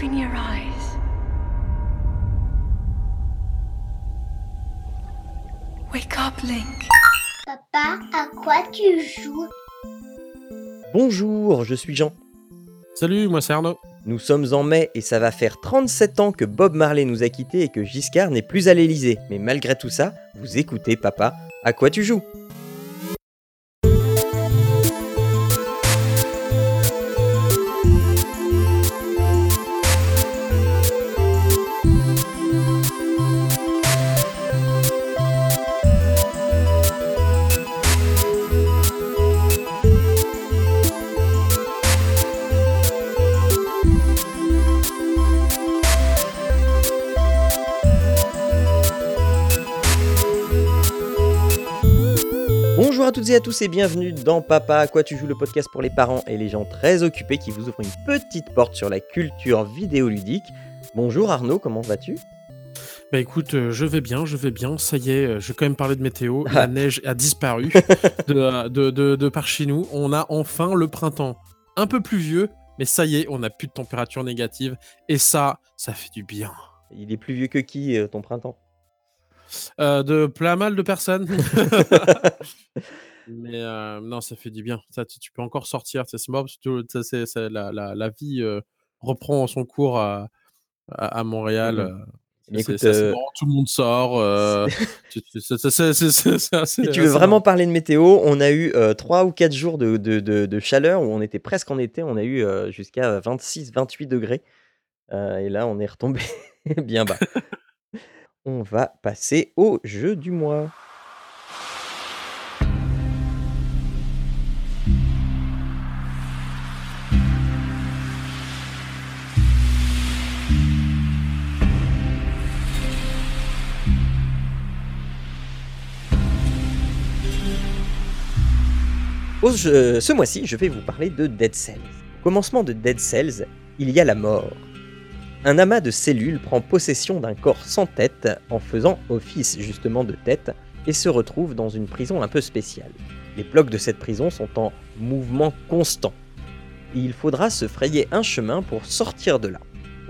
Open your eyes. Wake up, Link. Papa, à quoi tu joues? Bonjour, je suis Jean. Salut, moi c'est Arnaud. Nous sommes en mai et ça va faire 37 ans que Bob Marley nous a quittés et que Giscard n'est plus à l'Elysée. Mais malgré tout ça, vous écoutez papa, à quoi tu joues? À tous et bienvenue dans Papa à quoi tu joues le podcast pour les parents et les gens très occupés qui vous ouvre une petite porte sur la culture vidéoludique. Bonjour Arnaud, comment vas-tu? Bah écoute, euh, je vais bien, je vais bien. Ça y est, euh, je vais quand même parler de météo. Ah. La neige a disparu de, euh, de, de- de par chez nous. On a enfin le printemps. Un peu pluvieux, mais ça y est, on n'a plus de température négative. Et ça, ça fait du bien. Il est plus vieux que qui euh, ton printemps? De plein mal de personnes. mais euh, non, ça fait du bien. Ça, tu, tu peux encore sortir. C'est c'est marrant parce que tout- ça, c'est- c'est la, la, la vie euh, reprend son cours à, à, à Montréal. Mhm. euh, c'est- écoute, c'est euh, tout le monde sort. euh, Si tu veux vraiment parler de météo, on a eu 3 ou 4 jours de, de- de- de chaleur où on était presque en été. On a eu euh, jusqu'à 26-28 degrés. Euh, et là, on est retombé bien bas. on va passer au jeu du mois. Jeu- ce mois-ci, je vais vous parler de Dead Cells. Commencement de Dead Cells, il y a la mort. Un amas de cellules prend possession d'un corps sans tête en faisant office justement de tête et se retrouve dans une prison un peu spéciale. Les blocs de cette prison sont en mouvement constant. Il faudra se frayer un chemin pour sortir de là.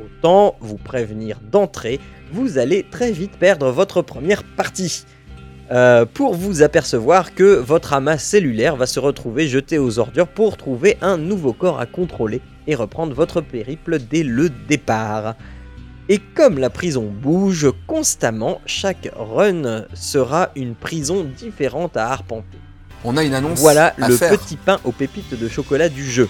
Autant vous prévenir d'entrée, vous allez très vite perdre votre première partie. Euh, pour vous apercevoir que votre amas cellulaire va se retrouver jeté aux ordures pour trouver un nouveau corps à contrôler et reprendre votre périple dès le départ. Et comme la prison bouge constamment, chaque run sera une prison différente à arpenter. On a une annonce Voilà à le faire. petit pain aux pépites de chocolat du jeu.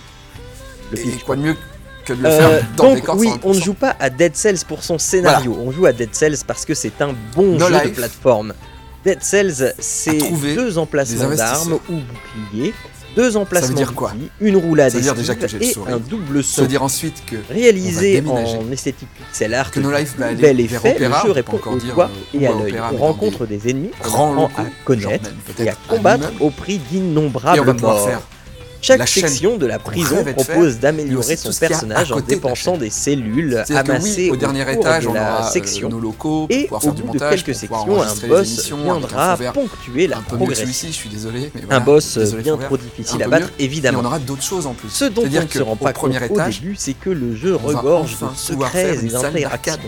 Le Et quoi de mieux que de le euh, faire dans des donc oui, on ne 1%. joue pas à Dead Cells pour son scénario, on joue à Dead Cells parce que c'est un bon No jeu de plateforme. Dead Cells, c'est deux emplacements d'armes ou boucliers, deux emplacements dire quoi une roulade Ça veut dire déjà esquive que j'ai le et un double Ça saut. veut dire ensuite que Réalisé en esthétique pixel art, Que No Life va aller bel effet, le jeu répond au doigt euh, et à l'œil. On rencontre des ennemis, locaux, à connaître et à combattre au prix d'innombrables morts. Chaque la section de la prison propose d'améliorer son personnage en dépensant des cellules amassées oui, au dernier cours étage, de on la euh, section. nos locaux pour Et pouvoir au faire du bout de quelques sections, un boss viendra ponctuer la un peu progression. je suis désolé. Mais Un boss désolé, bien trop difficile à battre, mieux. Évidemment. on aura d'autres choses en plus. Ce dont on ne se rend au pas compte premier au étage, début, c'est que le jeu regorge de secrets et d'interactions.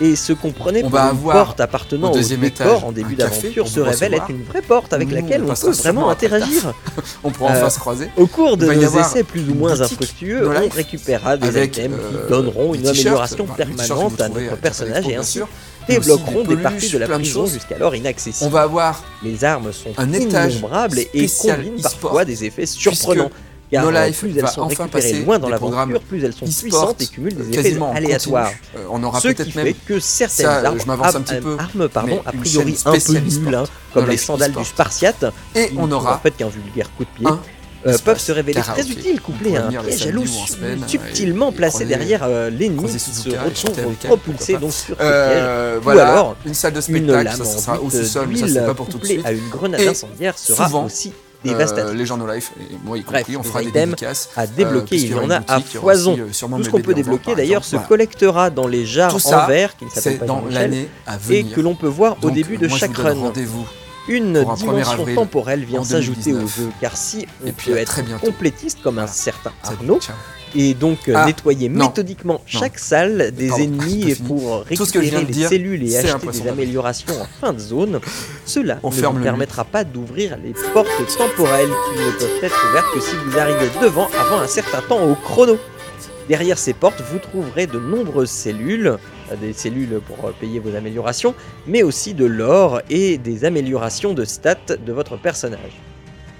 Et ce qu'on prenait On pour va une avoir porte appartenant au deuxième en début d'aventure se révèle être une vraie porte avec Nous, laquelle on peut vraiment interagir. On pourra Euh, enfin se croiser. Au cours de nos essais plus ou moins infructueux, on récupérera des items euh, qui donneront une amélioration permanente à notre à personnage et bien ainsi débloqueront des des parties de la prison jusqu'alors inaccessibles. On va avoir Les armes sont un innombrables et, combinent parfois des effets surprenants. Car No euh, Life plus elles sont enfin récupérées loin dans l'aventure, plus elles sont puissantes et cumulent des effets aléatoires. Euh, on aura peut-être fait même que certaines ça, euh, armes, je m'avance un armes- petit peu, armes, pardon, a priori un peu nulles, hein, comme No les sandales du Spartiate, et on aura en fait qu'un vulgaire coup de pied, euh, peuvent se révéler très utiles, couplés à un piège à subtilement placé derrière euh, l'ennemi qui se retrouve propulsé donc sur ce piège. Ou alors, une salle de spectacle, ça, sera au sous-sol, mais ça c'est pas pour tout de suite. à une grenade Et incendiaire sera souvent, aussi Euh, les gens No Life, et moi y Bref, compris, on des fera des dédicaces. à débloquer, puisqu'il il y en a à foison. euh, Tout ce qu'on peut débloquer d'ailleurs se collectera dans les ça, en verre qui ne s'appellent pas dans l'année à et venir. que l'on peut voir au début de chaque run. rendez-vous Une un 1er dimension temporelle vient en s'ajouter au 2019. jeu, car si on Et puis peut être très complétiste comme un certain Arnaud. Et donc euh, Ah, nettoyer non, méthodiquement chaque salle des Pardon, ennemis pour récupérer les dire, cellules et acheter des améliorations en fin de zone, cela On ne vous permettra pas d'ouvrir les portes temporelles qui ne peuvent être ouvertes que si vous arrivez devant avant un certain temps au chrono. Derrière ces portes, vous trouverez de nombreuses cellules, euh, des cellules pour euh, payer vos améliorations, mais aussi de l'or et des améliorations de stats de votre personnage.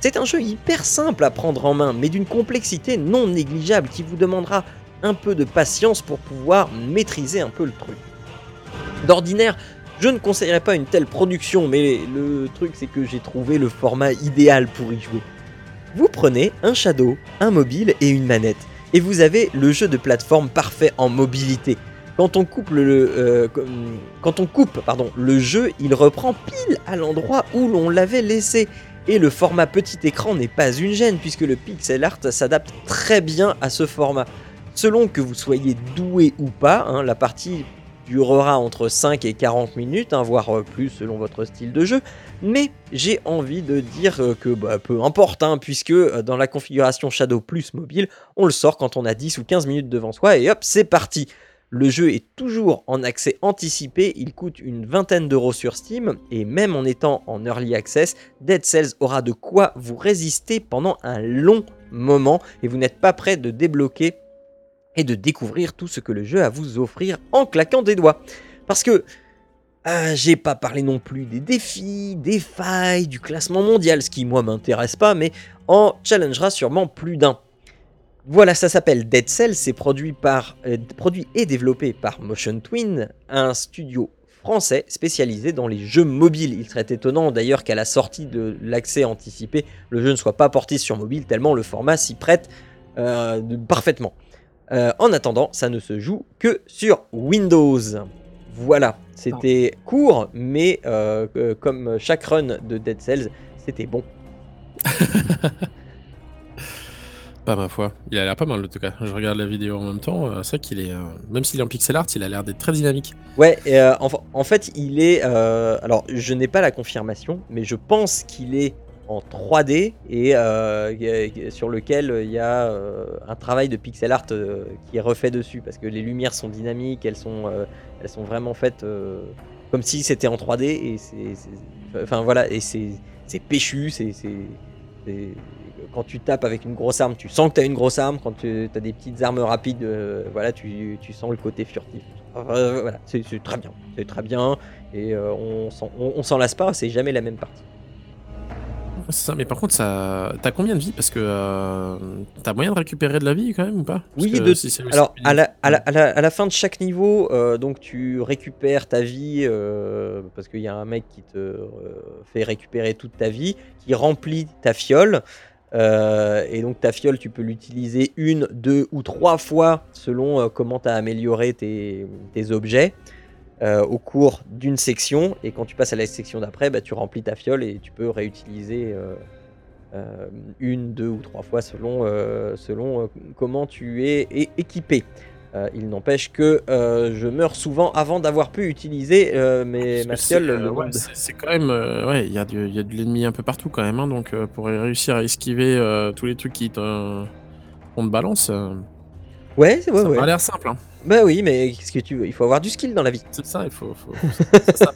C'est un jeu hyper simple à prendre en main, mais d'une complexité non négligeable qui vous demandera un peu de patience pour pouvoir maîtriser un peu le truc. D'ordinaire, je ne conseillerais pas une telle production, mais le truc c'est que j'ai trouvé le format idéal pour y jouer. Vous prenez un Shadow, un mobile et une manette, et vous avez le jeu de plateforme parfait en mobilité. Quand on coupe le, euh, jeu, il reprend pile à l'endroit où l'on l'avait laissé. Et le format petit écran n'est pas une gêne puisque le pixel art s'adapte très bien à ce format. Selon que vous soyez doué ou pas, hein, la partie durera entre 5 et 40 minutes, hein, voire euh, plus selon votre style de jeu. Mais j'ai envie de dire euh, que bah, peu importe, hein, puisque euh, dans la configuration Shadow Plus mobile, on le sort quand on a 10 ou 15 minutes devant soi et hop, c'est parti. Le jeu est toujours en accès anticipé, il coûte une vingtaine d'euros sur Steam, et même en étant en early access, Dead Cells aura de quoi vous résister pendant un long moment, et vous n'êtes pas prêt de débloquer et de découvrir tout ce que le jeu a à vous offrir en claquant des doigts. Parce que euh, j'ai pas parlé non plus des défis, des failles, du classement mondial, ce qui moi m'intéresse pas, mais en challengera sûrement plus d'un. Voilà, ça s'appelle Dead Cells, c'est euh, produit et développé par Motion Twin, un studio français spécialisé dans les jeux mobiles. Il serait étonnant d'ailleurs qu'à la sortie de l'accès anticipé, le jeu ne soit pas porté sur mobile, tellement le format s'y prête euh, parfaitement. Euh, en attendant, ça ne se joue que sur Windows. Voilà, c'était court, mais comme chaque run de Dead Cells, c'était bon. Pas ma foi. Il a l'air pas mal en tout cas. Je regarde la vidéo en même temps. euh, c'est vrai qu'il est. euh, même s'il est en pixel art, il a l'air d'être très dynamique. Ouais, et, euh, en, fait, il est. alors, je n'ai pas la confirmation, mais je pense qu'il est en 3D et sur lequel il y a un travail de pixel art qui est refait dessus parce que les lumières sont dynamiques, elles sont, elles sont vraiment faites comme si c'était en 3D et c'est, enfin voilà, et c'est, c'est péchu, c'est- c'est- quand tu tapes avec une grosse arme, tu sens que tu as une grosse arme. Quand tu as des petites armes rapides, euh, voilà, tu, tu sens le côté furtif. Euh, voilà, c'est, très bien, c'est très bien et euh, on, s'en, on, on s'en lasse pas, c'est jamais la même partie. Ça. Mais par contre, ça. T'as combien de vie Parce que euh, t'as moyen de récupérer de la vie quand même ou pas? Parce Oui, de- si Alors, à la, à, la, à, la, à la fin de chaque niveau, euh, donc tu récupères ta vie euh, parce qu'il y a un mec qui te fait récupérer toute ta vie, qui remplit ta fiole. Euh, et donc ta fiole, tu peux l'utiliser une, deux ou trois fois selon euh, comment tu as amélioré tes, objets euh, au cours d'une section. Et quand tu passes à la section d'après, bah, tu remplis ta fiole et tu peux réutiliser une, deux ou trois fois selon, comment tu es équipé. Euh, il n'empêche que euh, je meurs souvent avant d'avoir pu utiliser euh, mes, ma c'est, euh, ouais, quand même. euh, ouais, il y, a y a de l'ennemi un peu partout quand même. hein, donc euh, pour réussir à esquiver euh, tous les trucs qui te. On te balance, euh, Ouais, c'est- ouais, ça ouais. m'a l'air simple. Hein. Bah oui, mais qu'est-ce que tu veux Il faut avoir du skill dans la vie. C'est ça, il faut. ça.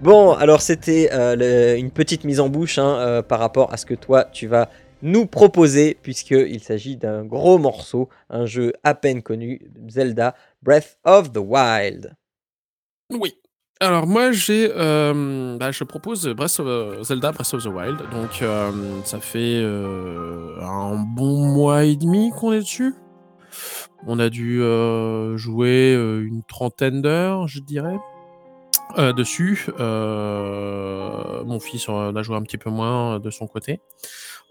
Bon, alors c'était euh, une petite mise en bouche hein, euh, par rapport à ce que toi tu vas nous proposer, puisqu'il s'agit d'un gros morceau, un jeu à peine connu, Zelda Breath of the Wild. Oui. Alors moi j'ai, euh, bah, je propose Breath of, euh, Zelda Breath of the Wild. Donc euh, ça fait un bon mois et demi qu'on est dessus. On a dû jouer une trentaine d'heures, je dirais, dessus. Mon fils en a joué un petit peu moins de son côté.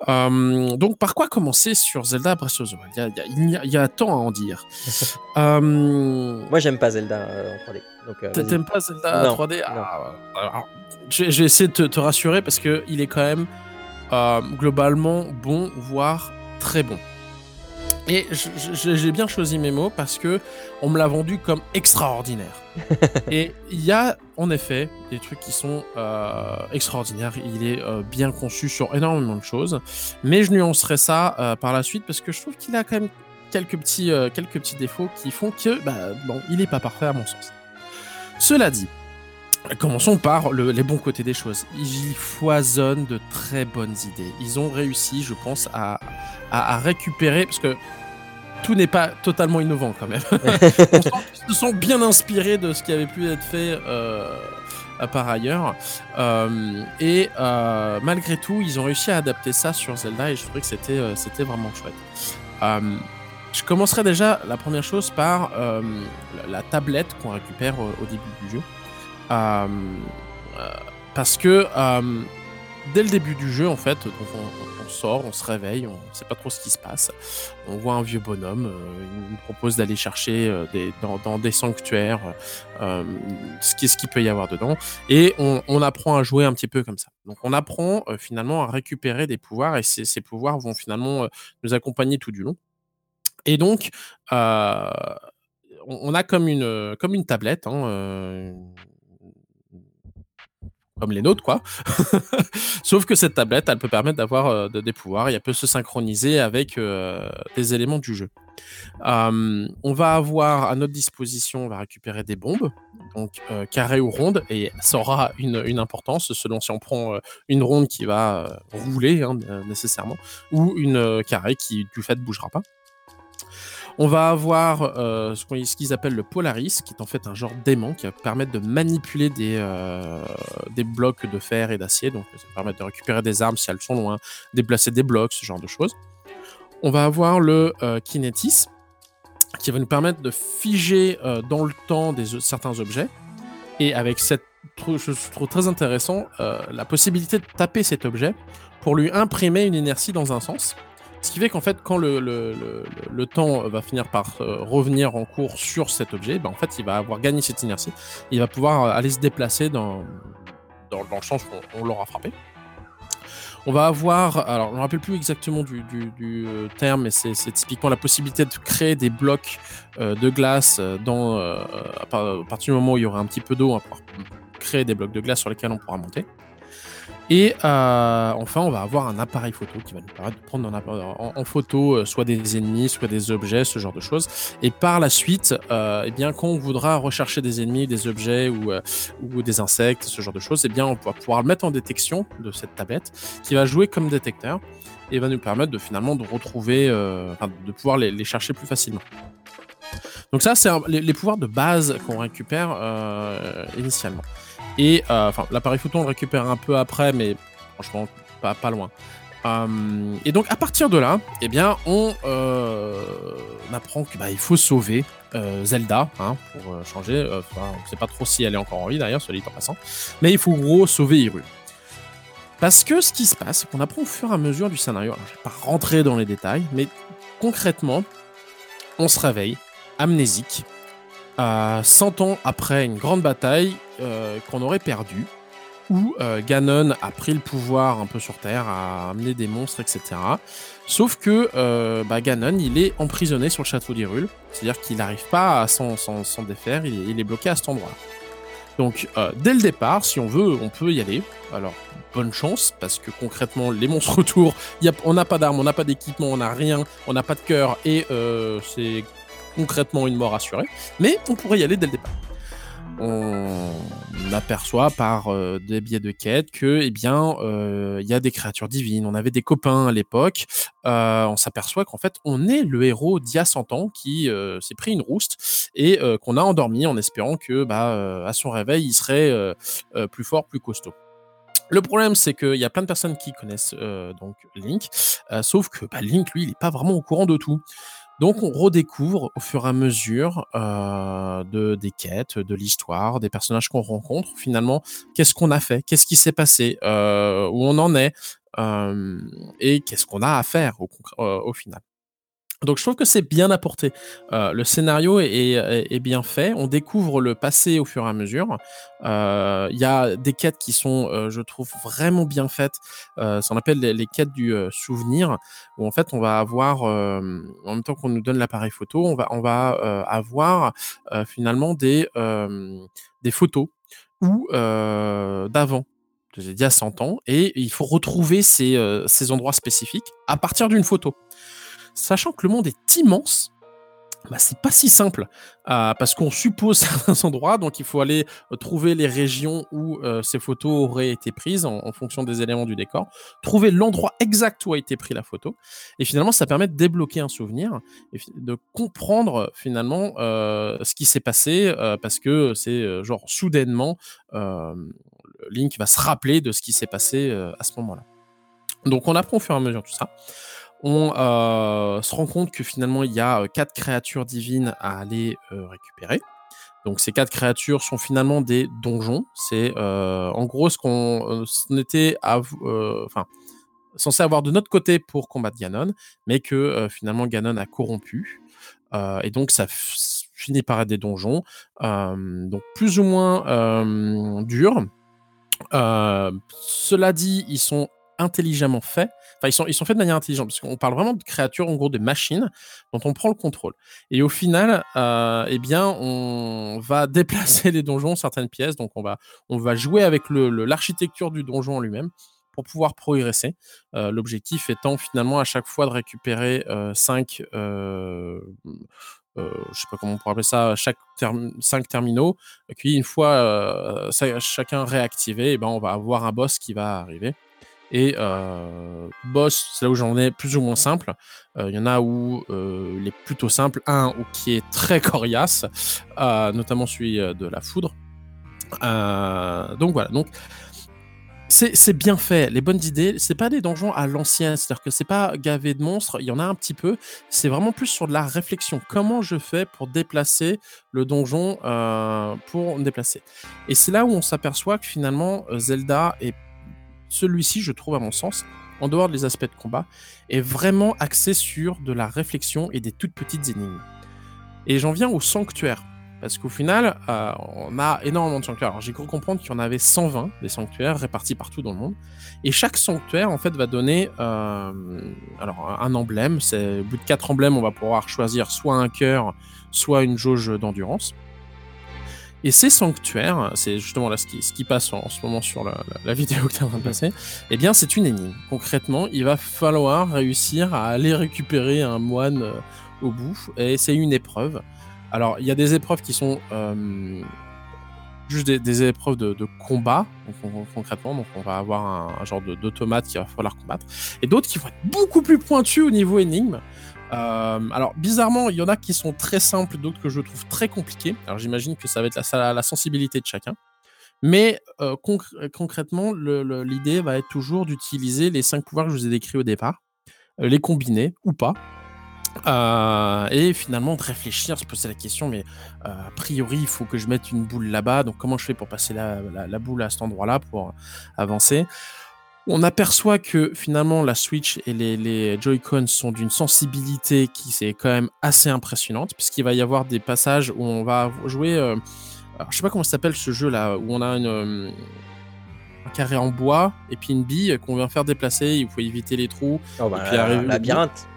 Euh, donc par quoi commencer sur Zelda Breath of the Wild? Il y a- y, y y tant à en dire. Euh, Moi j'aime pas Zelda euh, en 3D. Donc, euh, T'a- vas-y. T'aimes pas Zelda Non, 3D non. Ah, alors, je, vais- je vais essayer de te, te rassurer parce que il est quand même euh, globalement bon, voire très bon. Et j'ai bien choisi mes mots parce que on me l'a vendu comme extraordinaire. et il y a en effet des trucs qui sont euh, extraordinaires. Il est euh, bien conçu sur énormément de choses, mais je nuancerai ça euh, par la suite parce que je trouve qu'il a quand même quelques petits, quelques petits défauts qui font que bah, bon, il est pas parfait à mon sens. Cela dit, Commençons par le- les bons côtés des choses. Ils foisonnent de très bonnes idées. Ils ont réussi, je pense, à, à- à récupérer, parce que tout n'est pas totalement innovant quand même. On sent qu'ils se sont bien inspirés de ce qui avait pu être fait euh, par ailleurs. Euh, et euh, malgré tout, ils ont réussi à adapter ça sur Zelda et je trouvais que c'était c'était vraiment chouette. Je commencerai déjà la première chose par la, tablette qu'on récupère au, début du jeu. Parce que dès le début du jeu, en fait, on, sort, on se réveille, on ne sait pas trop ce qui se passe. On voit un vieux bonhomme, euh, il nous propose d'aller chercher euh, des, dans, dans des sanctuaires euh, ce qui- qu'il peut y avoir dedans. Et on, apprend à jouer un petit peu comme ça. Donc on apprend finalement à récupérer des pouvoirs et ces, pouvoirs vont finalement nous accompagner tout du long. Et donc, on, a comme une, tablette, hein, comme les nôtres, quoi. Sauf que cette tablette, elle peut permettre d'avoir euh, de- des pouvoirs et elle peut se synchroniser avec euh, des éléments du jeu. Euh, on va avoir à notre disposition, on va récupérer des bombes, donc carrées ou rondes, et ça aura une, importance selon si on prend une ronde qui va rouler hein, nécessairement, ou une carrée qui du fait bougera pas. On va avoir euh, ce qu'ils appellent le Polaris, qui est en fait un genre d'aimant qui va permettre de manipuler des, euh, des blocs de fer et d'acier. Donc, ça va permettre de récupérer des armes si elles sont loin, déplacer des blocs, ce genre de choses. On va avoir le euh, Kinetis, qui va nous permettre de figer dans le temps certains objets. Et avec cette, je trouve très intéressant, la possibilité de taper cet objet pour lui imprimer une inertie dans un sens. Ce qui fait qu'en fait, quand le, le- le- temps va finir par euh, revenir en cours sur cet objet, ben, en fait, il va avoir gagné cette inertie. Il va pouvoir euh, aller se déplacer dans, dans, le sens où on, l'aura frappé. On va avoir, alors je ne me rappelle plus exactement du, du- euh, terme, mais c'est typiquement la possibilité de créer des blocs de glace dans, à partir du moment où il y aura un petit peu d'eau, on va pouvoir créer des blocs de glace sur lesquels on pourra monter. Et euh, enfin, on va avoir un appareil photo qui va nous permettre de prendre en, photo euh, soit des ennemis, soit des objets, ce genre de choses. Et par la suite, euh, eh bien, quand on voudra rechercher des ennemis, des objets ou, ou des insectes, ce genre de choses, eh bien, on va pouvoir le mettre en détection de cette tablette qui va jouer comme détecteur et va nous permettre de finalement de retrouver, de pouvoir les, chercher plus facilement. Donc ça, c'est les, pouvoirs de base qu'on récupère initialement. Et euh, l'appareil photo, on le récupère un peu après, mais franchement, pas, loin. Euh, et donc, à partir de là, eh bien, on, euh, on apprend qu'il faut sauver Zelda, hein, pour changer. Enfin, on ne sait pas trop si elle est encore en vie, d'ailleurs, soit en passant. Mais il faut gros sauver Hyrule. Parce que ce qui se passe, qu'on apprend au fur et à mesure du scénario. Alors, je vais pas rentrer dans les détails, mais concrètement, on se réveille amnésique, euh, 100 ans après une grande bataille euh, qu'on aurait perdue, où euh, Ganon a pris le pouvoir un peu sur Terre, a amené des monstres, etc. Sauf que euh, bah, Ganon, il est emprisonné sur le château d'Hyrule, c'est-à-dire qu'il n'arrive pas à s'en défaire, il est, bloqué à cet endroit. Donc, dès le départ, si on veut, on peut y aller. Alors, bonne chance, parce que concrètement, les monstres autour, on n'a pas d'armes, on n'a pas d'équipement, on n'a rien, on n'a pas de cœur, et c'est concrètement une mort assurée. Mais on pourrait y aller dès le départ. On aperçoit par euh, des biais de quête que, eh bien, euh, il y a des créatures divines. On avait des copains à l'époque. Euh, on s'aperçoit qu'en fait, on est le héros d'il y a 100 ans qui s'est pris une rouste et qu'on a endormi en espérant que, bah, à son réveil, il serait plus fort, plus costaud. Le problème, c'est qu'il y a plein de personnes qui connaissent donc Link, sauf que bah, Link, lui, il n'est pas vraiment au courant de tout. Donc, on redécouvre au fur et à mesure euh, de, des quêtes, de l'histoire, des personnages qu'on rencontre. Finalement, qu'est-ce qu'on a fait? Qu'est-ce qui s'est passé? Euh, Où on en est? Euh, Et qu'est-ce qu'on a à faire au, euh, au final? Donc je trouve que c'est bien apporté. Euh, le scénario est, bien fait. On découvre le passé au fur et à mesure. Euh, Il y a des quêtes qui sont, euh, je trouve, vraiment bien faites. Euh, ça on appelle les, quêtes du euh, souvenir, où en fait on va avoir, euh, en même temps qu'on nous donne l'appareil photo, on va, euh, avoir euh, finalement des, euh, photos ou euh, d'avant. d'il y a 100 ans, et il faut retrouver ces, euh, ces endroits spécifiques à partir d'une photo sachant que le monde est immense, bah, c'est pas si simple euh, parce qu'on suppose certains endroits, donc il faut aller euh, trouver les régions où euh, ces photos auraient été prises en, fonction des éléments du décor, trouver l'endroit exact où a été prise la photo, et finalement ça permet de débloquer un souvenir et de comprendre finalement ce qui s'est passé parce que c'est genre soudainement Link va se rappeler de ce qui s'est passé à ce moment-là. Donc on apprend au fur et à mesure tout ça on euh, se rend compte que finalement il y a euh, quatre créatures divines à aller euh, récupérer. Donc ces quatre créatures sont finalement des donjons. C'est en gros ce qu'on était enfin censé avoir de notre côté pour combattre Ganon, mais que finalement Ganon a corrompu. Et donc ça finit par être des donjons, donc plus ou moins durs. Cela dit, ils sont intelligemment faits. Enfin, ils sont, ils sont faits de manière intelligente, parce qu'on parle vraiment de créatures, en gros, de machines dont on prend le contrôle. Et au final, euh, eh bien, on va déplacer les donjons, certaines pièces, donc on va, on va jouer avec le- le- l'architecture du donjon en lui-même pour pouvoir progresser. Euh, L'objectif étant finalement à chaque fois de récupérer 5 euh, euh, je sais pas comment on pourrait appeler ça, chaque 5 terminaux, et puis une fois chacun réactivé, eh ben, on va avoir un boss qui va arriver. Et euh, boss, c'est là où j'en ai plus ou moins simple. Euh, Il y en a où euh, il est plutôt simple, un ou qui est très coriace, notamment celui de la foudre. Donc voilà, donc c'est bien fait, les bonnes idées. C'est pas des donjons à l'ancienne, c'est-à-dire que c'est pas gavé de monstres. Il y en a un petit peu. C'est vraiment plus sur de la réflexion. Comment je fais pour déplacer le donjon pour me déplacer? Et c'est là où on s'aperçoit que finalement Zelda est celui-ci, je trouve à mon sens, en dehors des aspects de combat, est vraiment axé sur de la réflexion et des toutes petites énigmes. Et j'en viens au sanctuaire. Parce qu'au final, euh, on a énormément de sanctuaires. Alors j'ai cru comprendre qu'il y en avait 120 des sanctuaires répartis partout dans le monde. Et chaque sanctuaire, en fait, va donner euh, alors, un emblème. Au bout de quatre emblèmes, on va pouvoir choisir soit un cœur, soit une jauge d'endurance. Et ces sanctuaires, c'est justement là ce qui, ce qui passe en, en ce moment sur la, la- la vidéo que tu es en train de passer, eh bien c'est une énigme. Concrètement, il va falloir réussir à aller récupérer un moine euh, au bout, et c'est une épreuve. Alors, il y a des épreuves qui sont euh, juste des, des épreuves de, de combat, donc, on- concrètement, donc on va avoir un, un genre d'automate qu'il va falloir combattre, et d'autres qui vont être beaucoup plus pointus au niveau énigme. Euh, alors bizarrement, il y en a qui sont très simples, d'autres que je trouve très compliqués. Alors j'imagine que ça va être la, la sensibilité de chacun. Mais euh, concr- concrètement, l'idée va être toujours d'utiliser les cinq pouvoirs que je vous ai décrits au départ, euh, les combiner ou pas. Euh, et finalement de réfléchir, se poser la question, mais euh, a priori il faut que je mette une boule là-bas, donc comment je fais pour passer la boule à cet endroit-là pour avancer? On aperçoit que finalement la Switch et les, les Joy-Con sont d'une sensibilité qui c'est quand même assez impressionnante, puisqu'il va y avoir des passages où on va jouer. euh, alors, je sais pas comment s'appelle ce jeu là, où on a une, euh, un carré en bois et puis une bille qu'on vient faire déplacer. Il faut éviter les trous, Oh, bah, Et puis labyrinthe.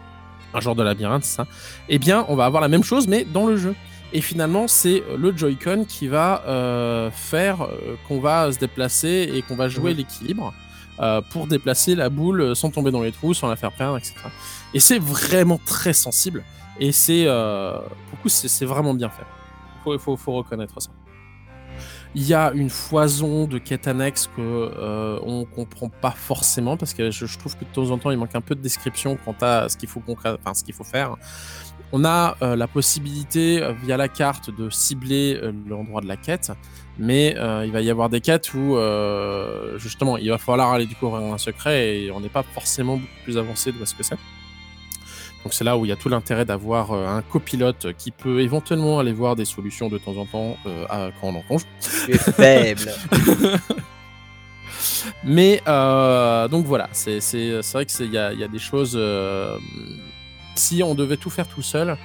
un genre de labyrinthe, ça. Eh bien, on va avoir la même chose, mais dans le jeu. Et finalement, c'est le Joy-Con qui va euh, faire euh, qu'on va se déplacer et qu'on va jouer Mhm. l'équilibre euh, pour déplacer la boule sans tomber dans les trous, sans la faire perdre, etc. Et c'est vraiment très sensible. Et c'est, euh, c'est vraiment bien fait. Il faut, faut, faut reconnaître ça. Il y a une foison de quêtes annexes que euh, on comprend pas forcément parce que je, trouve que de temps en temps il manque un peu de description quant à ce qu'il faut enfin ce qu'il faut faire. On a euh, la possibilité euh, via la carte de cibler euh, l'endroit de la quête, mais il va y avoir des quêtes où justement il va falloir aller découvrir un secret et on n'est pas forcément beaucoup plus avancé de ce que c'est. Donc c'est là où il y a tout l'intérêt d'avoir un copilote qui peut éventuellement aller voir des solutions de temps en temps à- quand on en. Tu es faible. Mais euh, donc voilà, c'est vrai que c'est- il y y a des choses euh, si on devait tout faire tout seul,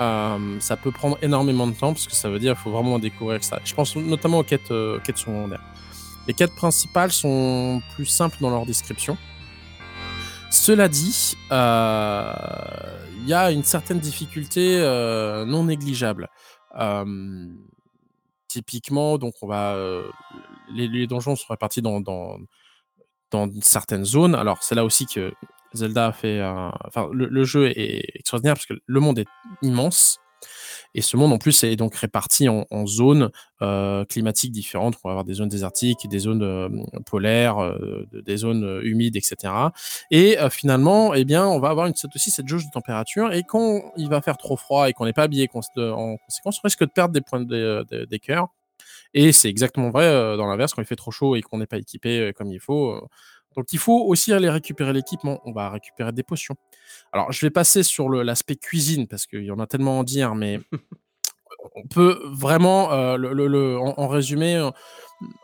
euh, ça peut prendre énormément de temps parce que ça veut dire qu'il faut vraiment découvrir ça. Je pense notamment aux quêtes, euh, secondaires. Les quêtes principales sont plus simples dans leur description. Cela dit, euh, il y a une certaine difficulté non négligeable. Typiquement, donc on va, les, donjons sont répartis dans certaines zones. Alors c'est là aussi que Zelda a fait, un- enfin le, jeu est extraordinaire parce que le monde est immense. Et ce monde, en plus, est donc réparti en, zones euh, climatiques différentes. On va avoir des zones désertiques, des zones euh, polaires, euh, des zones humides, etc. Et finalement, eh bien, on va avoir une, aussi cette jauge de température. Et quand il va faire trop froid et qu'on n'est pas habillé en conséquence, on risque de perdre des points de- de- des cœurs. Et c'est exactement vrai dans l'inverse, quand il fait trop chaud et qu'on n'est pas équipé comme il faut. Donc il faut aussi aller récupérer l'équipement. On va récupérer des potions. Alors je vais passer sur l'aspect cuisine parce qu'il y en a tellement à en dire, mais on peut vraiment, euh, le, le- le- en, en résumé,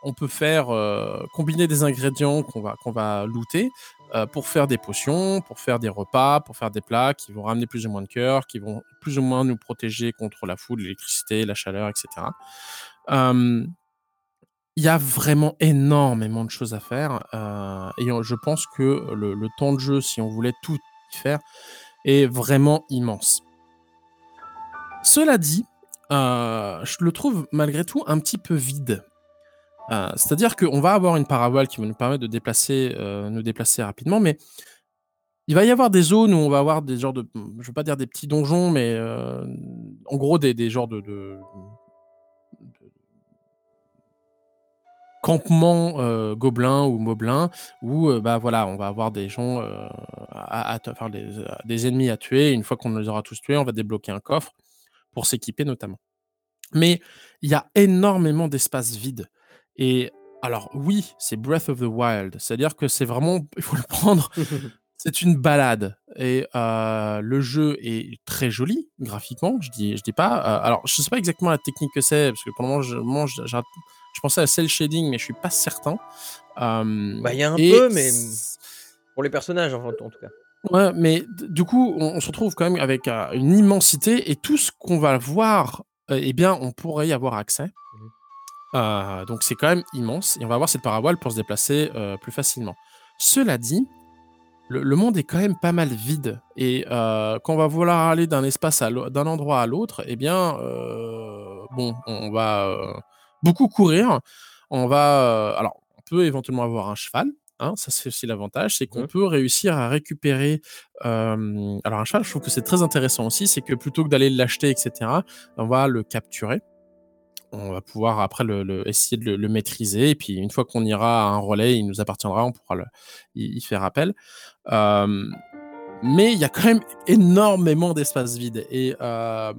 on peut faire euh, combiner des ingrédients qu'on va, qu'on va looter euh, pour faire des potions, pour faire des repas, pour faire des plats qui vont ramener plus ou moins de cœur, qui vont plus ou moins nous protéger contre la foudre, l'électricité, la chaleur, etc. Il y a vraiment énormément de choses à faire euh, et je pense que le, temps de jeu, si on voulait tout faire, est vraiment immense. Cela dit, euh, je le trouve malgré tout un petit peu vide. Euh, C'est-à-dire qu'on va avoir une parabole qui va nous permettre de déplacer, nous déplacer rapidement, mais il va y avoir des zones où on va avoir des genres de, je veux pas dire des petits donjons, mais en gros des, genres de campements euh, gobelins ou moblins où euh, bah voilà, on va avoir des gens, euh, à, à- enfin, des, ennemis à tuer. Une fois qu'on les aura tous tués, on va débloquer un coffre pour s'équiper notamment. Mais il y a énormément d'espaces vides. Et alors oui, c'est Breath of the Wild, c'est-à-dire que c'est vraiment, il faut le prendre, c'est une balade. Et euh, le jeu est très joli graphiquement, je dis, je dis pas. Euh, alors je sais pas exactement la technique que c'est, parce que pour le je, moi, je, pensais à cel shading, mais je suis pas certain. Euh, Bah, il y a un peu, mais pour les personnages en, en tout cas. Ouais, mais du coup, on, on se retrouve quand même avec euh, une immensité et tout ce qu'on va voir, euh, eh bien, on pourrait y avoir accès. Euh, donc c'est quand même immense et on va avoir cette parabole pour se déplacer plus facilement. Cela dit, le, le monde est quand même pas mal vide et quand on va vouloir aller d'un espace à d'un endroit à l'autre, eh bien, bon, on va beaucoup courir. On va, euh, alors, on peut éventuellement avoir un cheval. Hein, ça c'est aussi l'avantage, c'est qu'on Mhm. peut réussir à récupérer. euh, alors un cheval, je trouve que c'est très intéressant aussi, c'est que plutôt que d'aller l'acheter, etc., on va le capturer on va pouvoir après le, le- essayer de le, le maîtriser. Et puis une fois qu'on ira à un relais, il nous appartiendra, on pourra le, y, y faire appel. Euh, mais il y a quand même énormément d'espace vide. Et euh,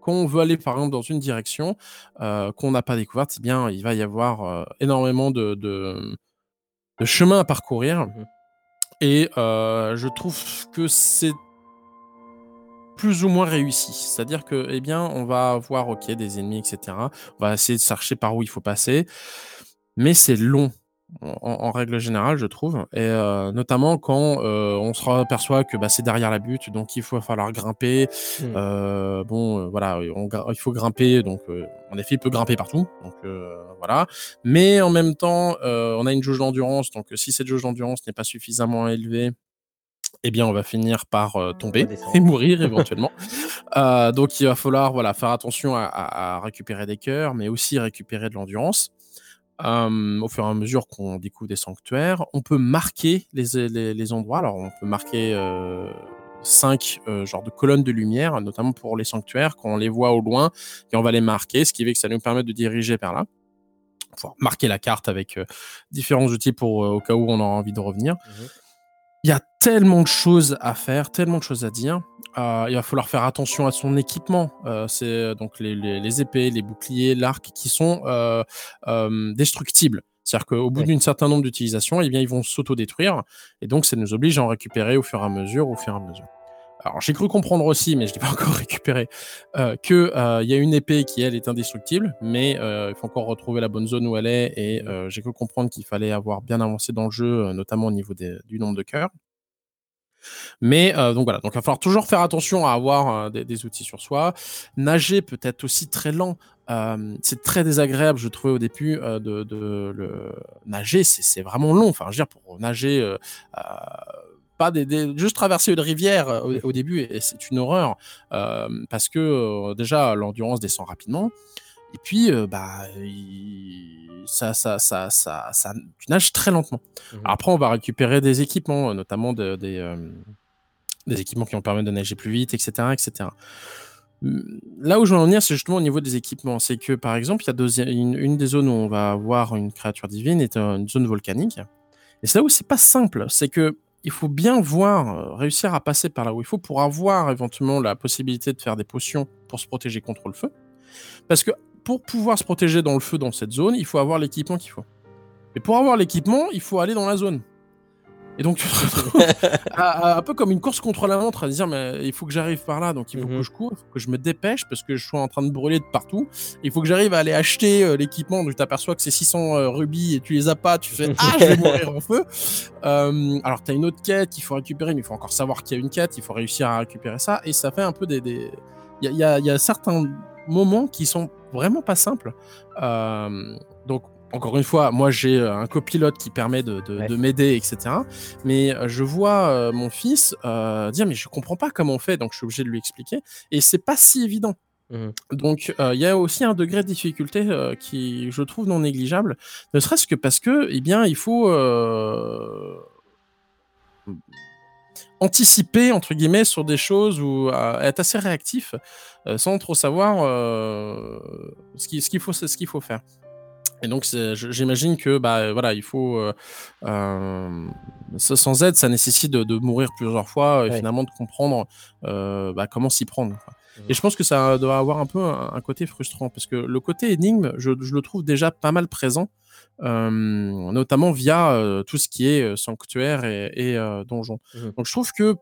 quand on veut aller par exemple dans une direction euh, qu'on n'a pas découverte, eh bien il va y avoir euh, énormément de, de, de chemins à parcourir. Mhm. Et euh, je trouve que c'est plus ou moins réussi. C'est-à-dire que, eh bien, on va avoir, ok, des ennemis, etc. On va essayer de chercher par où il faut passer, mais c'est long. En, en règle générale, je trouve, et euh, notamment quand euh, on se aperçoit que bah, c'est derrière la butte, donc il faut falloir grimper. Mm. Euh, bon, voilà, on il faut grimper, donc en effet, il peut grimper partout, donc voilà. Mais en même temps, on a une jauge d'endurance, donc si cette jauge d'endurance n'est pas suffisamment élevée, eh bien, on va finir par euh, tomber et mourir éventuellement. Euh, donc, il va falloir voilà, faire attention à, à- à récupérer des cœurs, mais aussi récupérer de l'endurance. Au fur et à mesure qu'on découvre des sanctuaires, on peut marquer les, endroits. Alors, on peut marquer cinq genres de colonnes de lumière, notamment pour les sanctuaires, quand on les voit au loin, et on va les marquer, ce qui fait que ça nous permet de diriger vers là. Pouvoir marquer la carte avec différents outils pour au cas où on aura envie de revenir. Mhm. Il y a tellement de choses à faire, tellement de choses à dire. Euh, il va falloir faire attention à son équipement. Euh, c'est euh, donc les, les- les épées, les boucliers, l'arc qui sont euh, destructibles. C'est-à-dire qu'au bout d'un certain nombre d'utilisations, eh bien, ils vont s'autodétruire. Et donc, ça nous oblige à en récupérer au fur et à mesure, au fur et à mesure. Alors, j'ai cru comprendre aussi, mais je l'ai pas encore récupéré, euh, qu'il y a une épée qui, elle, est indestructible, mais euh, il faut encore retrouver la bonne zone où elle est. Et euh, j'ai cru comprendre qu'il fallait avoir bien avancé dans le jeu, euh, notamment au niveau des- du nombre de cœurs. Mais euh, donc voilà, donc il va falloir toujours faire attention à avoir euh, des, des outils sur soi. Nager peut être aussi très lent. Euh, c'est très désagréable, je trouvais au début euh, de, de le nager, c'est vraiment long. Enfin, je veux dire pour nager, euh, euh, pas des, des- juste traverser une rivière euh, au, au début, et c'est une horreur euh, parce que euh, déjà l'endurance descend rapidement. Et puis, euh, bah, il- ça, ça, ça, ça, ça, tu nages très lentement. Mhm. Après, on va récupérer des équipements, notamment de- des, des équipements qui vont permettre de nager plus vite, etc., etc. Hum, Là où je veux en venir, c'est justement au niveau des équipements. C'est que, par exemple, il y a deux- une, une des zones où on va avoir une créature divine est une zone volcanique. Et c'est là où c'est pas simple. C'est que il faut bien voir, euh, réussir à passer par là où il faut pour avoir éventuellement la possibilité de faire des potions pour se protéger contre le feu. Parce que pour pouvoir se protéger dans le feu dans cette zone, il faut avoir l'équipement qu'il faut. Et pour avoir l'équipement, il faut aller dans la zone. Et donc, tu te retrouves à- à- un peu comme une course contre la montre, à dire, mais il faut que j'arrive par là, donc il faut Mhm. que je cours, il faut que je me dépêche parce que je suis en train de brûler de partout. Il faut que j'arrive à aller acheter euh, l'équipement, donc tu t'aperçois que c'est 600 euh, rubis et tu les as pas, tu fais Ah, je vais mourir en feu. Euh, alors, tu as une autre quête qu'il faut récupérer, mais il faut encore savoir qu'il y a une quête, il faut réussir à récupérer ça, et ça fait un peu des. des- Il y a, il y a- il y a certains moments qui sont vraiment pas simples. Euh, donc, encore une fois, moi j'ai euh, un copilote qui permet de, de- Ouais. de m'aider, etc. Mais euh, je vois euh, mon fils euh, dire mais je comprends pas comment on fait, donc je suis obligé de lui expliquer. Et c'est pas si évident. Mhm. Donc euh, il y a aussi un degré de difficulté qui je trouve non négligeable, ne serait-ce que parce que eh bien il faut anticiper entre guillemets sur des choses ou être assez réactif sans trop savoir ce qu'il ce qu'il faut ce qu'il faut faire. Et donc, j'imagine que bah, voilà, il faut. euh, euh, sans aide, ça nécessite de, de mourir plusieurs fois et Ouais. finalement de comprendre euh, bah, comment s'y prendre. quoi. Et je pense que ça doit avoir un peu un, un côté frustrant parce que le côté énigme, je, je le trouve déjà pas mal présent, euh, notamment via euh, tout ce qui est euh, sanctuaire et, et, euh, donjon. Mhm. Donc, je trouve que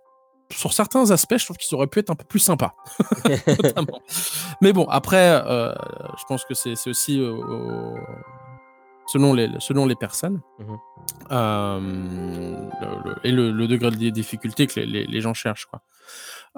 sur certains aspects, je trouve qu'ils auraient pu être un peu plus sympas. Mais bon, après, euh, je pense que c'est aussi euh, selon, les, selon les personnes Mhm. euh, le- le- et le, le degré de difficulté que les, les- les gens cherchent. Quoi.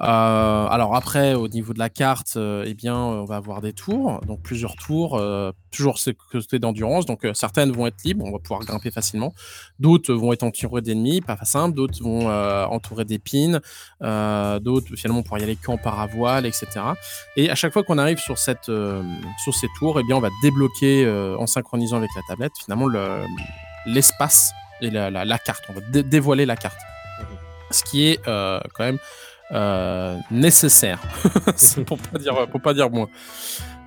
Euh, alors après, au niveau de la carte, euh, eh bien, on va avoir des tours, donc plusieurs tours, euh, toujours ce côté d'endurance. Donc euh, certaines vont être libres, on va pouvoir grimper facilement. D'autres vont être entourées d'ennemis, pas simple. D'autres vont euh, entourer d'épines. Euh, D'autres finalement pour y aller qu'en paravoile, etc. Et à chaque fois qu'on arrive sur cette euh, sur ces tours, eh bien, on va débloquer euh, en synchronisant avec la tablette finalement le- l'espace et la, la- la carte. On va dé- dévoiler la carte, ce qui est euh, quand même euh, nécessaire. Pour pas dire pour pas dire moins.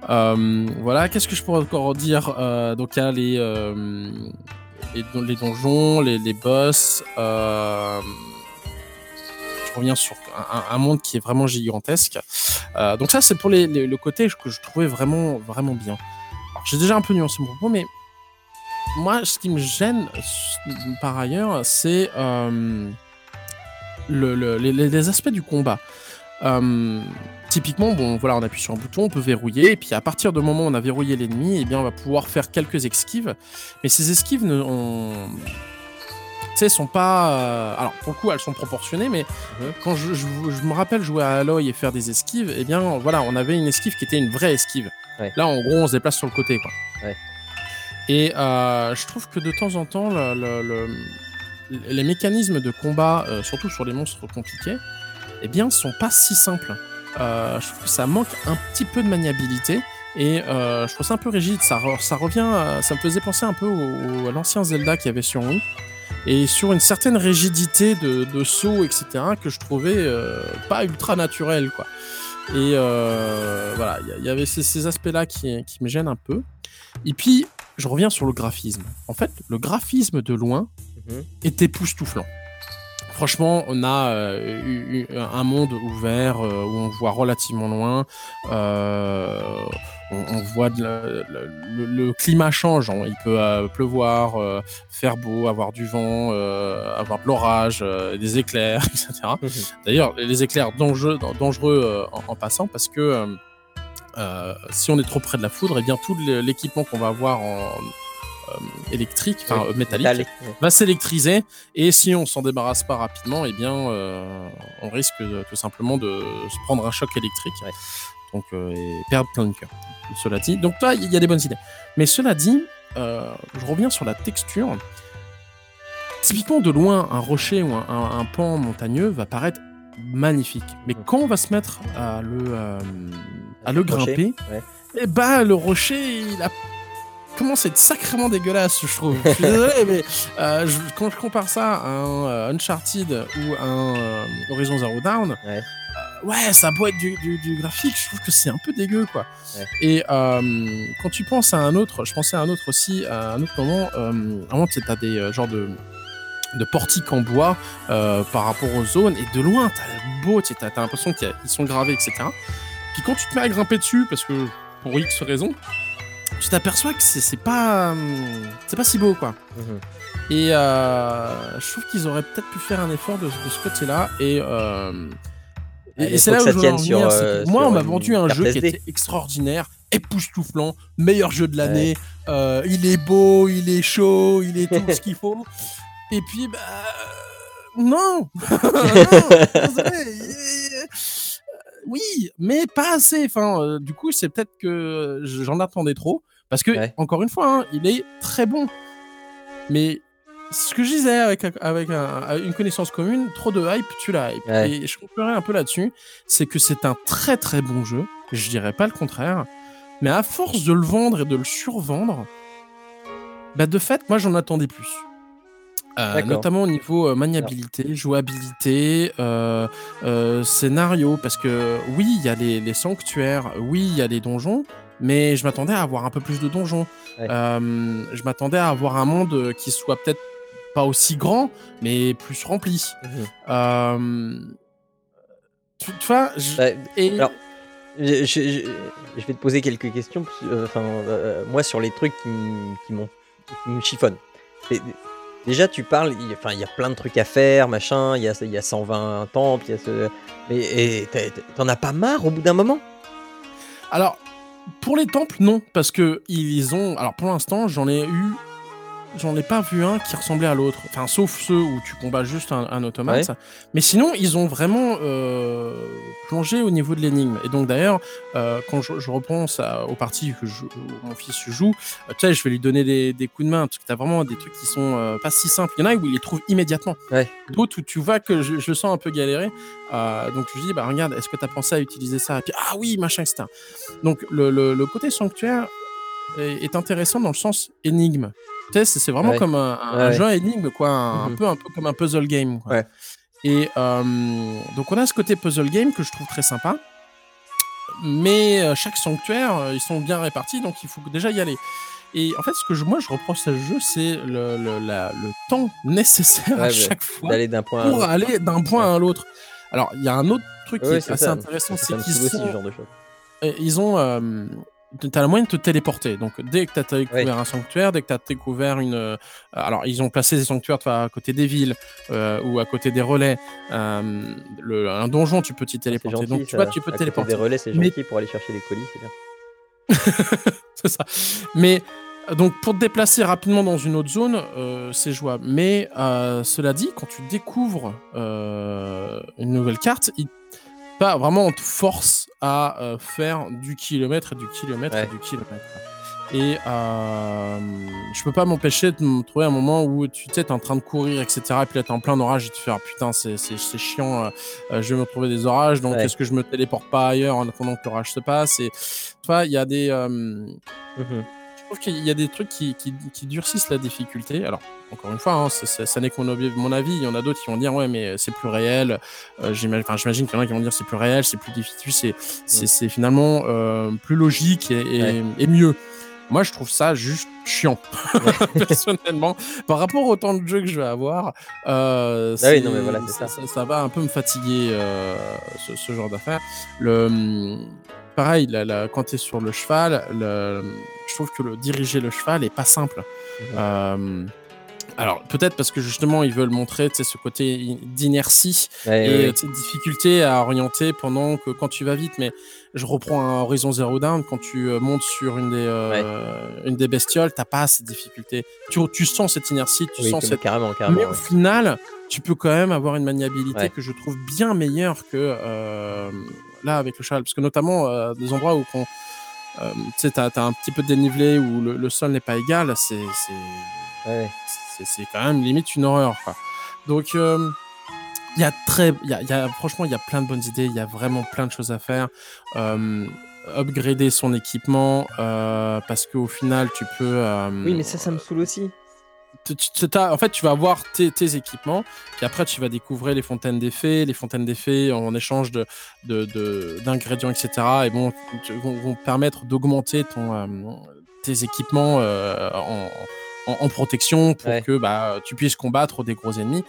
Euh, voilà, qu'est-ce que je pourrais encore dire Euh, Donc il y a les, les, don- les donjons, les, les boss. je reviens sur un, monde qui est vraiment gigantesque. Donc ça, c'est pour le côté que je trouvais vraiment, vraiment bien. J'ai déjà un peu nuancé mon propos, mais moi, ce qui me gêne par ailleurs, c'est le- le- les, aspects du combat. Euh, typiquement, bon, voilà, on appuie sur un bouton, on peut verrouiller, et puis à partir du moment où on a verrouillé l'ennemi, eh bien, on va pouvoir faire quelques esquives. Mais ces esquives ne, on... sont pas. euh, Alors, pour le coup, elles sont proportionnées, mais quand je, je- je me rappelle jouer à Aloy et faire des esquives, eh bien, voilà, on avait une esquive qui était une vraie esquive. Ouais. Là, en gros, on se déplace sur le côté, quoi. Ouais. Et euh, je trouve que de temps en temps, le- le- le- les mécanismes de combat, euh, surtout sur les monstres compliqués, eh bien, sont pas si simples. Euh, je trouve que ça manque un petit peu de maniabilité. Et euh, je trouve ça un peu rigide. Ça, re- ça revient, ça me faisait penser un peu à l'ancien Zelda qu'il y avait sur Wii. Et sur une certaine rigidité de, saut, etc., que je trouvais pas ultra naturel, quoi. Et voilà, il y avait ces, aspects-là qui me gênent un peu. Et puis, je reviens sur le graphisme. En fait, le graphisme de loin Mhm. est époustouflant. Franchement, on a euh, eu- eu un monde ouvert euh, où on voit relativement loin. euh, on, on voit de la- le, le- le climat change. hein. Il peut pleuvoir, faire beau, avoir du vent, avoir de l'orage, des éclairs, etc. Mhm. D'ailleurs, les éclairs dangereux, dangereux en, en passant parce que si on est trop près de la foudre, et bien tout l'équipement qu'on va avoir en, électrique, enfin euh, métallique, va s'électriser et si on s'en débarrasse pas rapidement, eh bien, euh, on risque tout simplement de se prendre un choc électrique, Ouais. donc euh, et perdre plein de cœur. Cela dit, donc là, il y a des bonnes idées. Mais cela dit, euh, je reviens sur la texture. Typiquement, de loin, un rocher ou un, un- un pan montagneux va paraître magnifique. Mais quand on va se mettre à le, euh, à le Rocher, grimper, ouais. eh ben, le rocher, il a commence à être sacrément dégueulasse, je trouve. Je suis désolé, mais euh, je- quand je compare ça à un euh, Uncharted ou un euh, Horizon Zero Dawn, Ouais. ouais, ça beau être du, du- du graphique, je trouve que c'est un peu dégueu, quoi. Ouais. Et quand tu penses à un autre, je pensais à un autre aussi, à un autre moment, à moment, tu as des genres de de portiques en bois par rapport aux zones et de loin t'as beau tu as, l'impression qu'ils sont gravés etc puis quand tu te mets à grimper dessus parce que pour X raison tu t'aperçois que c'est pas hum, c'est pas si beau quoi Mhm. et euh, je trouve qu'ils auraient peut-être pu faire un effort de, de ce côté là et euh, et- Allez, et c'est là où je veux en venir, euh, moi on m'a vendu un jeu qui était extraordinaire époustouflant meilleur jeu de l'année euh, il est beau il est chaud il est tout ce qu'il faut et puis bah euh, non, Non, désolé. Oui mais pas assez enfin euh, du coup c'est peut-être que j'en attendais trop parce que Ouais. encore une fois hein, il est très bon mais ce que je disais avec, avec un- une connaissance commune, trop de hype, tu la hype. Ouais. Et je conclurai un peu là-dessus, c'est que c'est un très très bon jeu, je dirais pas le contraire, mais à force de le vendre et de le survendre, bah de fait, moi j'en attendais plus. Euh, notamment au niveau euh, maniabilité, jouabilité, euh, scénario, parce que oui, il y a les, les sanctuaires, oui, il y a les donjons, mais je m'attendais à avoir un peu plus de donjons. Ouais. Je m'attendais à avoir un monde qui soit peut-être pas aussi grand, mais plus rempli. Tu, tu vois, je- Ouais, et alors, Je, je- je- je vais te poser quelques questions. euh, euh, moi, sur les trucs qui, m- qui m'ont- qui me chiffonnent. Déjà, tu parles, il y a plein de trucs à faire, machin, il y a, y a 120 temples. Mais t'en as pas marre au bout d'un moment? Alors pour les temples, non, parce que ils ont. Alors pour l'instant, j'en ai eu. J'en ai pas vu un qui ressemblait à l'autre. Enfin, sauf ceux où tu combats juste un, un automate. Mais sinon, ils ont vraiment euh, plongé au niveau de l'énigme. Et donc, d'ailleurs, euh, quand je, je repense à- aux parties que je- où mon fils joue, euh, tu sais, je vais lui donner des, des coups de main. Parce que tu as vraiment des trucs qui sont pas si simples. Il y en a où il les trouve immédiatement. Ouais. D'autres où tu vois que je, je le sens un peu galérer. Donc, je lui dis, bah, regarde, est-ce que tu as pensé à utiliser ça? Et puis, ah oui, machin, etc. Donc, le, le- le côté sanctuaire est, est intéressant dans le sens énigme. Sais, c'est vraiment Ouais. comme un, un Ouais, ouais. jeu à énigme, quoi, un, Mhm. peu, un peu comme un puzzle game. Quoi. Ouais. Et euh, donc, on a ce côté puzzle game que je trouve très sympa. Mais euh, chaque sanctuaire, euh, ils sont bien répartis, donc il faut déjà y aller. Et en fait, ce que je, moi je reproche à ce jeu, c'est le, le, temps nécessaire Ouais, à chaque fois d'un point pour aller d'un point à l'autre. Alors, il y a un autre truc qui est assez ça. intéressant, c'est qu'ils sont- ce genre de choses. et ils ont. Euh, T'as la moyen de te téléporter. Donc, dès que tu as découvert un sanctuaire, dès que tu as découvert une. euh, alors, ils ont placé des sanctuaires à côté des villes euh, ou à côté des relais. Euh, le, un donjon, tu peux t'y C'est téléporter. gentil, Donc, tu vois, tu peux À te côté téléporter. des relais, c'est Mais- gentil pour aller chercher les colis, c'est bien. c'est ça. Mais donc pour te déplacer rapidement dans une autre zone, euh, c'est jouable. Mais euh, cela dit, quand tu découvres euh, une nouvelle carte, il pas vraiment on te force à euh, faire du kilomètre et du kilomètre et du kilomètre. Et euh, je peux pas m'empêcher de me trouver un moment où tu sais, t'es en train de courir, etc. Et puis là, t'es en plein orage et tu te fais ah, putain, c'est c'est- c'est chiant, euh, euh, je vais me retrouver des orages, donc Ouais. est-ce que je me téléporte pas ailleurs en attendant que l'orage se passe? Et tu vois, il y a des. euh, je trouve qu'il y a des trucs qui, qui- qui durcissent la difficulté. Alors, encore une fois, hein, c'est- c'est- ça n'est que mon, avis. Il y en a d'autres qui vont dire ouais, mais c'est plus réel. Euh, J'imagine qu'il y en a qui vont dire c'est plus réel, c'est plus difficile, c'est c'est finalement euh, plus logique et, et- Ouais. et mieux. Moi, je trouve ça juste chiant, personnellement. Par rapport au temps de jeu que je vais avoir, euh, Ah oui, c'est- non, mais voilà, c'est ça. ça va un peu me fatiguer, euh, ce, ce genre d'affaires. Le, hum, pareil, la- la- quand tu es sur le cheval, le- je trouve que le diriger le cheval est pas simple. Mhm. Euh, Alors, peut-être parce que justement, ils veulent montrer ce côté d'inertie Ouais, et ouais, difficulté à orienter pendant que quand tu vas vite. Mais je reprends un Horizon Zero Dawn, quand tu euh, montes sur une des, euh, une des bestioles, t'as pas cette difficulté. Tu, tu sens cette inertie, tu oui, sens cette carrément, carrément. mais au ouais. final, tu peux quand même avoir une maniabilité Ouais. que je trouve bien meilleure que euh, là avec le cheval. Parce que notamment, euh, des endroits où qu'on, euh, tu sais, t'as, t'as un petit peu de dénivelé où le, le sol n'est pas égal, c'est, c'est, Ouais. c'est, quand même limite une horreur. Quoi. Donc, euh, il y a très, il y a, y a- franchement, il y a plein de bonnes idées, il y a vraiment plein de choses à faire. Upgrader son équipement parce qu'au final, tu peux. Oui, mais ça, ça me saoule aussi. En fait, tu vas avoir tes, tes équipements, puis après, tu vas découvrir les fontaines d'effets. Les fontaines d'effets, en échange de, d'ingrédients, etc., et bon, vont, vont permettre d'augmenter ton, euh, tes équipements euh, en, en- en protection pour Ouais. que bah, tu puisses combattre des gros ennemis.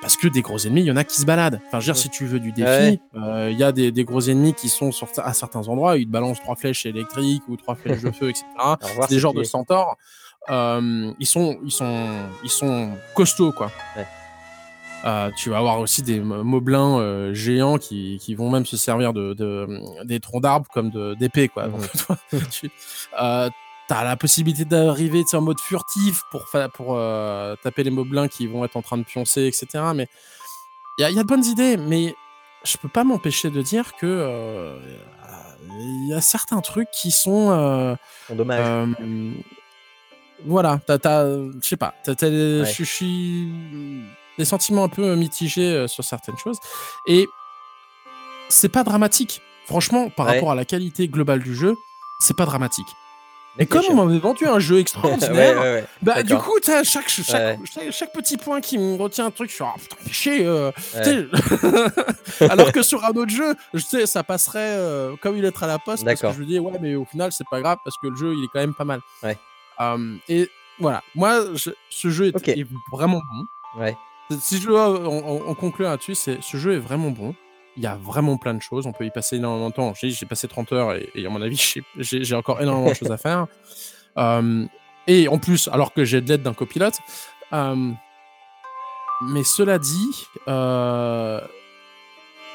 Parce que des gros ennemis, il y en a qui se baladent. Enfin, je veux dire, si tu veux du Ouais. défi, euh, il y a des, des gros ennemis qui sont sur, à certains endroits, ils te balancent trois flèches électriques ou trois flèches de feu, etc. C'est des genres de centaures. Euh, ils sont, ils sont, ils sont costauds quoi. Ouais. Euh, tu vas avoir aussi des mo- moblins euh, géants qui, qui vont même se servir de, de- des troncs d'arbres comme d'épées quoi. Mhm. Donc, toi, tu as la possibilité d'arriver en mode furtif pour, taper les moblins qui vont être en train de pioncer, etc. Mais il y, a- il y a de bonnes idées, mais je peux pas m'empêcher de dire que il y a certains trucs qui sont euh, Bon, dommage. euh, voilà, t'as, je sais pas, t'as, des- Ouais. je suis des sentiments un peu mitigés euh, sur certaines choses et c'est pas dramatique. Franchement, par Ouais. rapport à la qualité globale du jeu, c'est pas dramatique. Ok, comme on m'avait vendu un jeu extraordinaire, ouais, ouais. bah du coup, t'as chaque, chaque, Ouais. chaque, chaque petit point qui me retient un truc, je suis ah, putain, chier. euh. Alors que sur un autre jeu, je sais, ça passerait euh, comme une lettre à la poste. Parce que je me dis, ouais, mais au final, c'est pas grave parce que le jeu, il est quand même pas mal. Euh, et voilà, moi, je- ce jeu est, vraiment bon. Ouais. Si je dois en, conclure là-dessus, c'est ce jeu est vraiment bon. Il y a vraiment plein de choses. On peut y passer énormément de temps. J'ai passé 30 heures et, et à mon avis, j'ai- encore énormément de choses à faire. Euh, et en plus, alors que j'ai de l'aide d'un copilote. euh, mais cela dit, euh,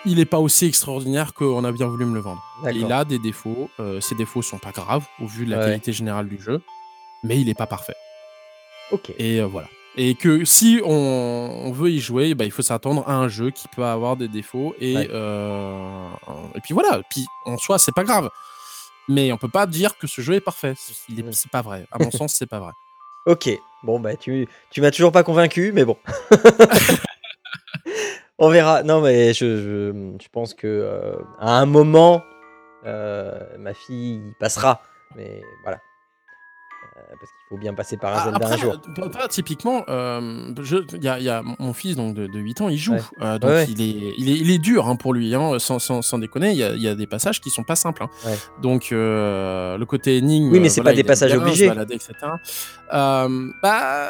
il n'est pas aussi extraordinaire qu'on a bien voulu me le vendre. Il a des défauts. euh, ces défauts sont pas graves au vu de la Ouais. qualité générale du jeu, mais il n'est pas parfait. Ok. Et euh, voilà. Et que si on, on veut y jouer, bah, il faut s'attendre à un jeu qui peut avoir des défauts. Et, Ouais. euh, et puis voilà. Puis en soi, c'est pas grave. Mais on peut pas dire que ce jeu est parfait. Il est- Mm. C'est pas vrai. À mon sens, c'est pas vrai. Ok. Bon, bah, tu, tu m'as toujours pas convaincu, mais bon. On verra. Non, mais je, je, je pense que euh, à un moment, ma fille passera. Mais voilà. Euh, parce qu'il faut bien passer par un Ah, Zelda un après, jour. euh, toi, typiquement, euh, je- y, a- il y a mon fils donc, de, de 8 ans, il joue. Ouais. Euh, donc Ouais, ouais. Il, est, il, est, il est dur hein, pour lui, hein, sans, sans, sans déconner. Il y a, il y a des passages qui sont pas simples. hein. Ouais. Donc euh, le côté énigme. Oui, mais c'est voilà, pas des passages bien obligés. balader, etc. Bah,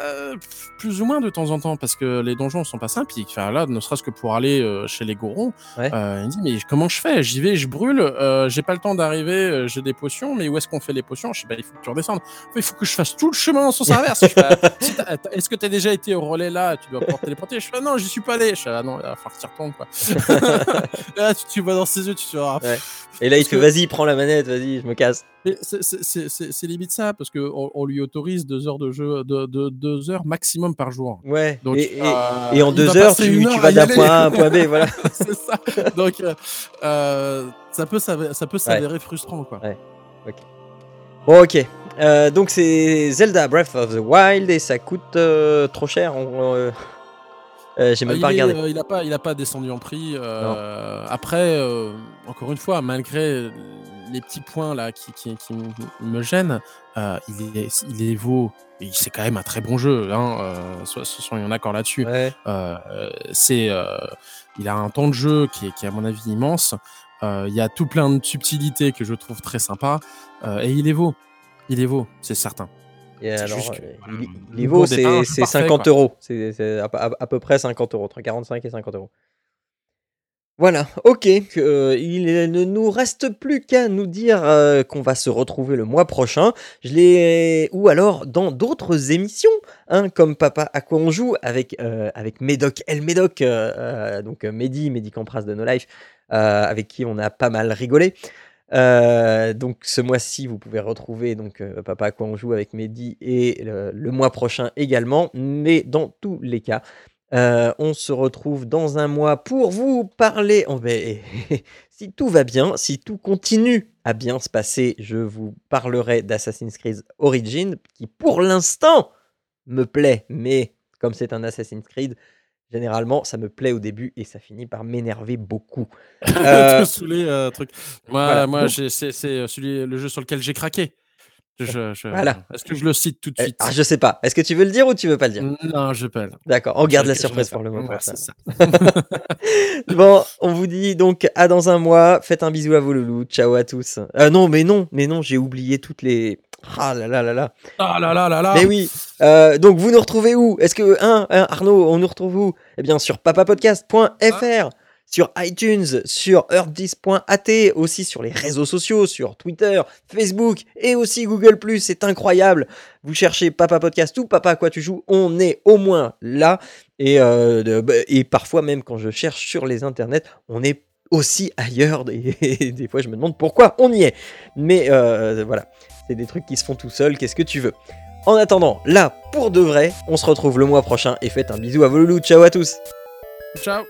plus ou moins de temps en temps, parce que les donjons sont pas simples. Enfin, là, ne serait-ce que pour aller chez les Gorons, il me dit Mais comment je fais? J'y vais, je brûle, j'ai pas le temps d'arriver, j'ai des potions, mais où est-ce qu'on fait les potions? Je sais pas, il faut que tu redescendes. Il faut que je fasse tout le chemin en sens inverse. Si Est-ce que tu as déjà été au relais là Tu dois pouvoir te téléporter. Je fais Ah Non, j'y suis pas allé. Je fais Ah non, il va falloir que retournes. Quoi. là, tu, tu vois dans ses yeux, tu te Ah, Ouais. Et là, il que- fait vas-y, prends la manette, vas-y, je me casse. c'est- limite ça, parce qu'on on lui autorise deux heures de jeu, de, de- deux heures maximum par jour. Ouais. Donc, et, euh, et en deux heures, tu, heure vas d'un point A à un point B, voilà. c'est ça. Donc, euh, euh, ça peut s'avérer ça peut s'avérer frustrant, quoi. Ouais. Bon, ok. Euh, donc, c'est Zelda Breath of the Wild et ça coûte euh, trop cher. on- euh, J'ai Ah, même il, pas regardé. il a pas, il a pas descendu en prix. après, encore une fois, malgré les petits points là qui, qui, me gênent, il est, il est vaut. C'est quand même un très bon jeu. Hein, euh, so- soyons d'accord là-dessus. Ouais. C'est, il a un temps de jeu qui est, qui est à mon avis immense. Il y a tout plein de subtilités que je trouve très sympa et il est vaut. Il est vaut, c'est certain. Et alors, juste que, euh, voilà, il- il vaut, c'est jeu c'est parfait, 50 quoi. euros. C'est à, à- à peu près 50 euros, entre 45 et 50 euros. Voilà, ok. euh, il ne nous reste plus qu'à nous dire euh, qu'on va se retrouver le mois prochain. Je l'ai ou alors dans d'autres émissions, hein, comme Papa à quoi on joue avec euh, avec Médoc, El Médoc, euh, euh, donc Mehdi, Mehdi Campras de No Life, euh, avec qui on a pas mal rigolé. Euh, donc ce mois-ci, vous pouvez retrouver donc euh, Papa à quoi on joue avec Mehdi et le, mois prochain également. Mais dans tous les cas, euh, on se retrouve dans un mois pour vous parler. Si tout va bien, si tout continue à bien se passer, je vous parlerai d'Assassin's Creed Origin, qui pour l'instant me plaît, mais comme c'est un Assassin's Creed, généralement ça me plaît au début et ça finit par m'énerver beaucoup. Euh, euh, truc. Moi, voilà. moi c'est c'est celui, le jeu sur lequel j'ai craqué. Je, je- Voilà. Est-ce que je le cite tout de euh, suite? ah, je sais pas. Est-ce que tu veux le dire ou tu veux pas le dire? Non, je peux. pas. D'accord, on garde la surprise pour le moment. Ouais, c'est ça. Bon, on vous dit donc à dans un mois. Faites un bisou à vos loulous. Ciao à tous. Euh, non, mais non, mais non, j'ai oublié toutes les. Ah là là là là. Ah là là là là. Mais oui. euh, donc vous nous retrouvez où? Est-ce que hein, hein, Arnaud, on nous retrouve où? Eh bien sur papapodcast.fr, sur iTunes, sur earth10.at, aussi sur les réseaux sociaux, sur Twitter, Facebook et aussi Google+. C'est incroyable. Vous cherchez Papa Podcast ou Papa à quoi tu joues, on est au moins là. Et, euh, bah, et parfois même quand je cherche sur les internets, on est aussi ailleurs. Et, des fois je me demande pourquoi on y est. Mais euh, voilà, c'est des trucs qui se font tout seuls. Qu'est-ce que tu veux En attendant, là, pour de vrai, on se retrouve le mois prochain et faites un bisou à vos loulous. Ciao à tous Ciao.